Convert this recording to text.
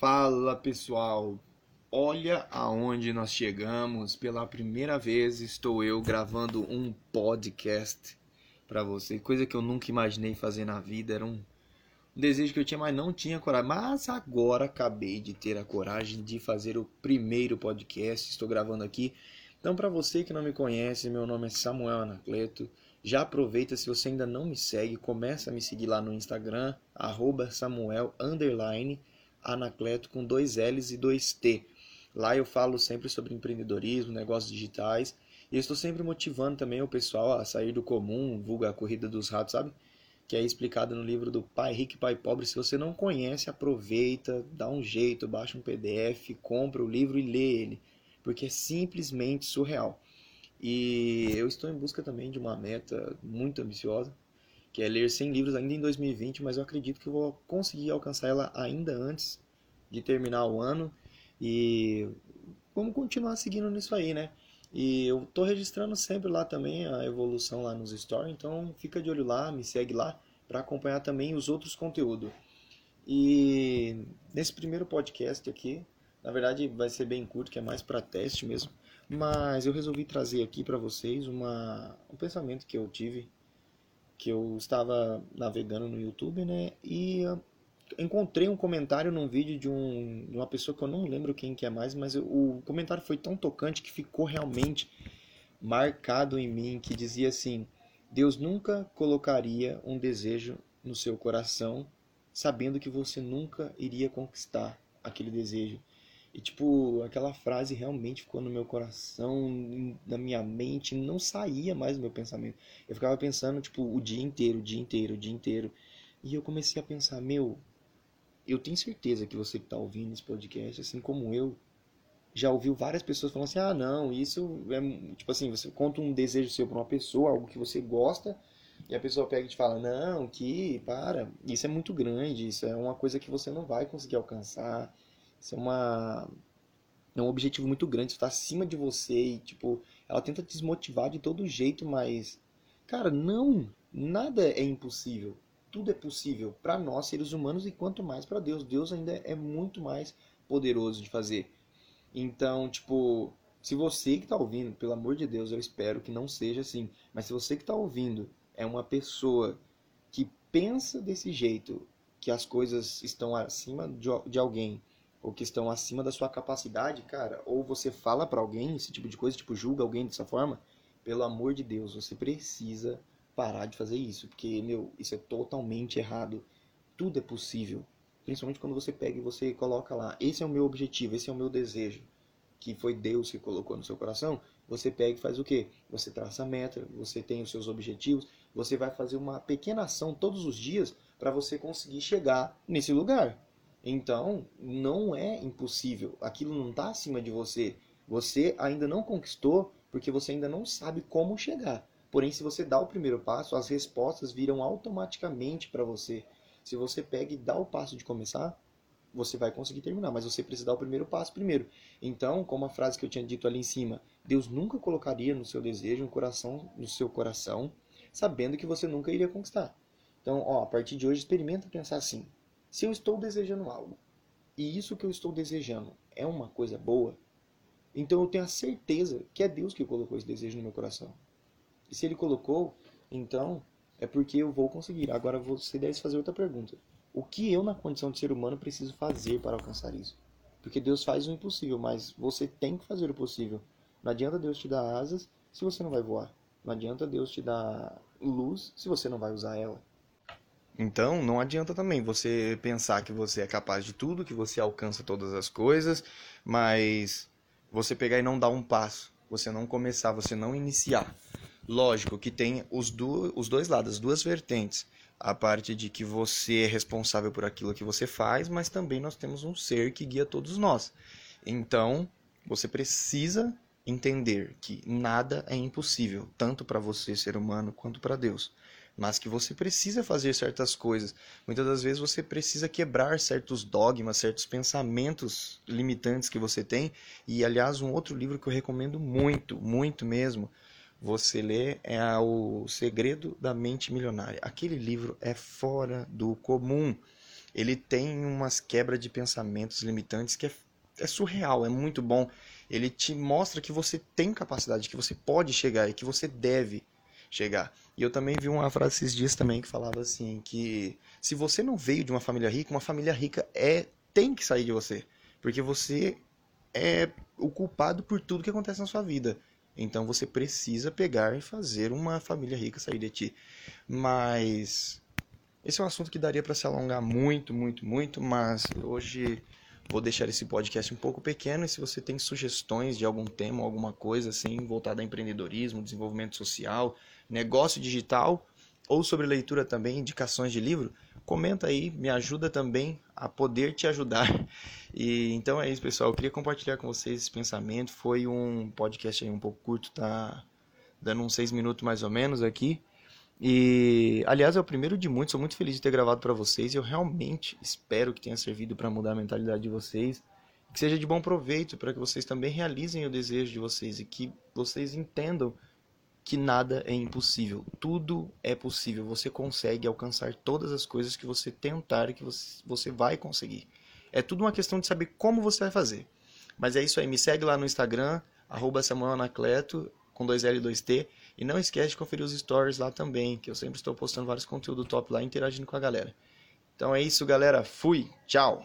Fala pessoal, olha aonde nós chegamos. Pela primeira vez estou eu gravando um podcast para você, coisa que eu nunca imaginei fazer na vida. Era um desejo que eu tinha, mas não tinha coragem. Mas agora acabei de ter a coragem de fazer o primeiro podcast. Estou gravando aqui. Então, para você que não me conhece, meu nome é Samuel Anacleto. Já aproveita, se você ainda não me segue, começa a me seguir lá no Instagram, arroba Samuel Anacleto com dois L's e dois T. Lá eu falo sempre sobre empreendedorismo, negócios digitais. E eu estou sempre motivando também o pessoal a sair do comum, vulga a corrida dos ratos, sabe? Que é explicado no livro do Pai Rico e Pai Pobre. Se você não conhece, aproveita, dá um jeito, baixa um PDF, compra o livro e lê ele. Porque é simplesmente surreal. E eu estou em busca também de uma meta muito ambiciosa, que é ler 100 livros ainda em 2020, mas eu acredito que eu vou conseguir alcançar ela ainda antes de terminar o ano e vamos continuar seguindo nisso aí, né? E eu tô registrando sempre lá também a evolução lá nos stories, então fica de olho lá, me segue lá para acompanhar também os outros conteúdos. E nesse primeiro podcast aqui, na verdade vai ser bem curto, que é mais para teste mesmo, mas eu resolvi trazer aqui para vocês uma, um pensamento que eu tive que eu estava navegando no YouTube, né? E encontrei um comentário num vídeo de, um, de uma pessoa que eu não lembro quem que é mais, mas eu, o comentário foi tão tocante que ficou realmente marcado em mim, que dizia assim: Deus nunca colocaria um desejo no seu coração, sabendo que você nunca iria conquistar aquele desejo. E, tipo, aquela frase realmente ficou no meu coração, na minha mente, não saía mais do meu pensamento. Eu ficava pensando, tipo, o dia inteiro, o dia inteiro, o dia inteiro. E eu comecei a pensar, meu, eu tenho certeza que você que está ouvindo esse podcast, assim como eu, já ouviu várias pessoas falando assim, ah, não, isso é, tipo assim, você conta um desejo seu para uma pessoa, algo que você gosta, e a pessoa pega e te fala, não, que, para, isso é muito grande, isso é uma coisa que você não vai conseguir alcançar, isso é uma é um objetivo muito grande, está acima de você e tipo, ela tenta te desmotivar de todo jeito, mas cara, não, nada é impossível. Tudo é possível para nós seres humanos e quanto mais para Deus. Deus ainda é muito mais poderoso de fazer. Então, tipo, se você que está ouvindo, pelo amor de Deus, eu espero que não seja assim, mas se você que está ouvindo é uma pessoa que pensa desse jeito, que as coisas estão acima de alguém, ou que estão acima da sua capacidade, cara, ou você fala para alguém esse tipo de coisa, tipo julga alguém dessa forma, pelo amor de Deus, você precisa parar de fazer isso, porque meu, isso é totalmente errado. Tudo é possível, principalmente quando você pega e você coloca lá, esse é o meu objetivo, esse é o meu desejo, que foi Deus que colocou no seu coração. Você pega e faz o quê? Você traça a meta, você tem os seus objetivos, você vai fazer uma pequena ação todos os dias para você conseguir chegar nesse lugar. Então, não é impossível. Aquilo não está acima de você. Você ainda não conquistou porque você ainda não sabe como chegar. Porém, se você dá o primeiro passo, as respostas viram automaticamente para você. Se você pega e dá o passo de começar, você vai conseguir terminar, mas você precisa dar o primeiro passo primeiro. Então, como a frase que eu tinha dito ali em cima, Deus nunca colocaria no seu desejo um coração no seu coração, sabendo que você nunca iria conquistar. Então, ó, a partir de hoje experimenta pensar assim: se eu estou desejando algo e isso que eu estou desejando é uma coisa boa, então eu tenho a certeza que é Deus que colocou esse desejo no meu coração. E se Ele colocou, então é porque eu vou conseguir. Agora você deve fazer outra pergunta: o que eu, na condição de ser humano, preciso fazer para alcançar isso? Porque Deus faz o impossível, mas você tem que fazer o possível. Não adianta Deus te dar asas se você não vai voar. Não adianta Deus te dar luz se você não vai usar ela. Então, não adianta também você pensar que você é capaz de tudo, que você alcança todas as coisas, mas você pegar e não dar um passo, você não começar, você não iniciar. Lógico que tem os, do, os dois lados, as duas vertentes. A parte de que você é responsável por aquilo que você faz, mas também nós temos um ser que guia todos nós. Então, você precisa entender que nada é impossível, tanto para você, ser humano, quanto para Deus mas que você precisa fazer certas coisas. Muitas das vezes você precisa quebrar certos dogmas, certos pensamentos limitantes que você tem. E, aliás, um outro livro que eu recomendo muito, muito mesmo, você lê é O Segredo da Mente Milionária. Aquele livro é fora do comum. ele tem umas quebras de pensamentos limitantes que é, é surreal, é muito bom. Ele te mostra que você tem capacidade, que você pode chegar e que você deve chegar. E eu também vi uma frase esses dias também que falava assim, que se você não veio de uma família rica, uma família rica é tem que sair de você, porque você é o culpado por tudo que acontece na sua vida. Então você precisa pegar e fazer uma família rica sair de ti. Mas esse é um assunto que daria para se alongar muito, muito, muito, mas hoje vou deixar esse podcast um pouco pequeno e se você tem sugestões de algum tema, alguma coisa assim voltada a empreendedorismo, desenvolvimento social, negócio digital ou sobre leitura também, indicações de livro, comenta aí, me ajuda também a poder te ajudar. E então é isso, pessoal. Eu queria compartilhar com vocês esse pensamento. Foi um podcast aí um pouco curto, tá dando uns seis minutos mais ou menos aqui. E, aliás, é o primeiro de muitos. Sou muito feliz de ter gravado para vocês. Eu realmente espero que tenha servido para mudar a mentalidade de vocês. Que seja de bom proveito para que vocês também realizem o desejo de vocês e que vocês entendam que nada é impossível. Tudo é possível. Você consegue alcançar todas as coisas que você tentar que você, você vai conseguir. É tudo uma questão de saber como você vai fazer. Mas é isso aí. Me segue lá no Instagram, arroba Samuel Anacleto, com 2L e 2T. E não esquece de conferir os stories lá também, que eu sempre estou postando vários conteúdos top lá, interagindo com a galera. Então é isso, galera. Fui. Tchau.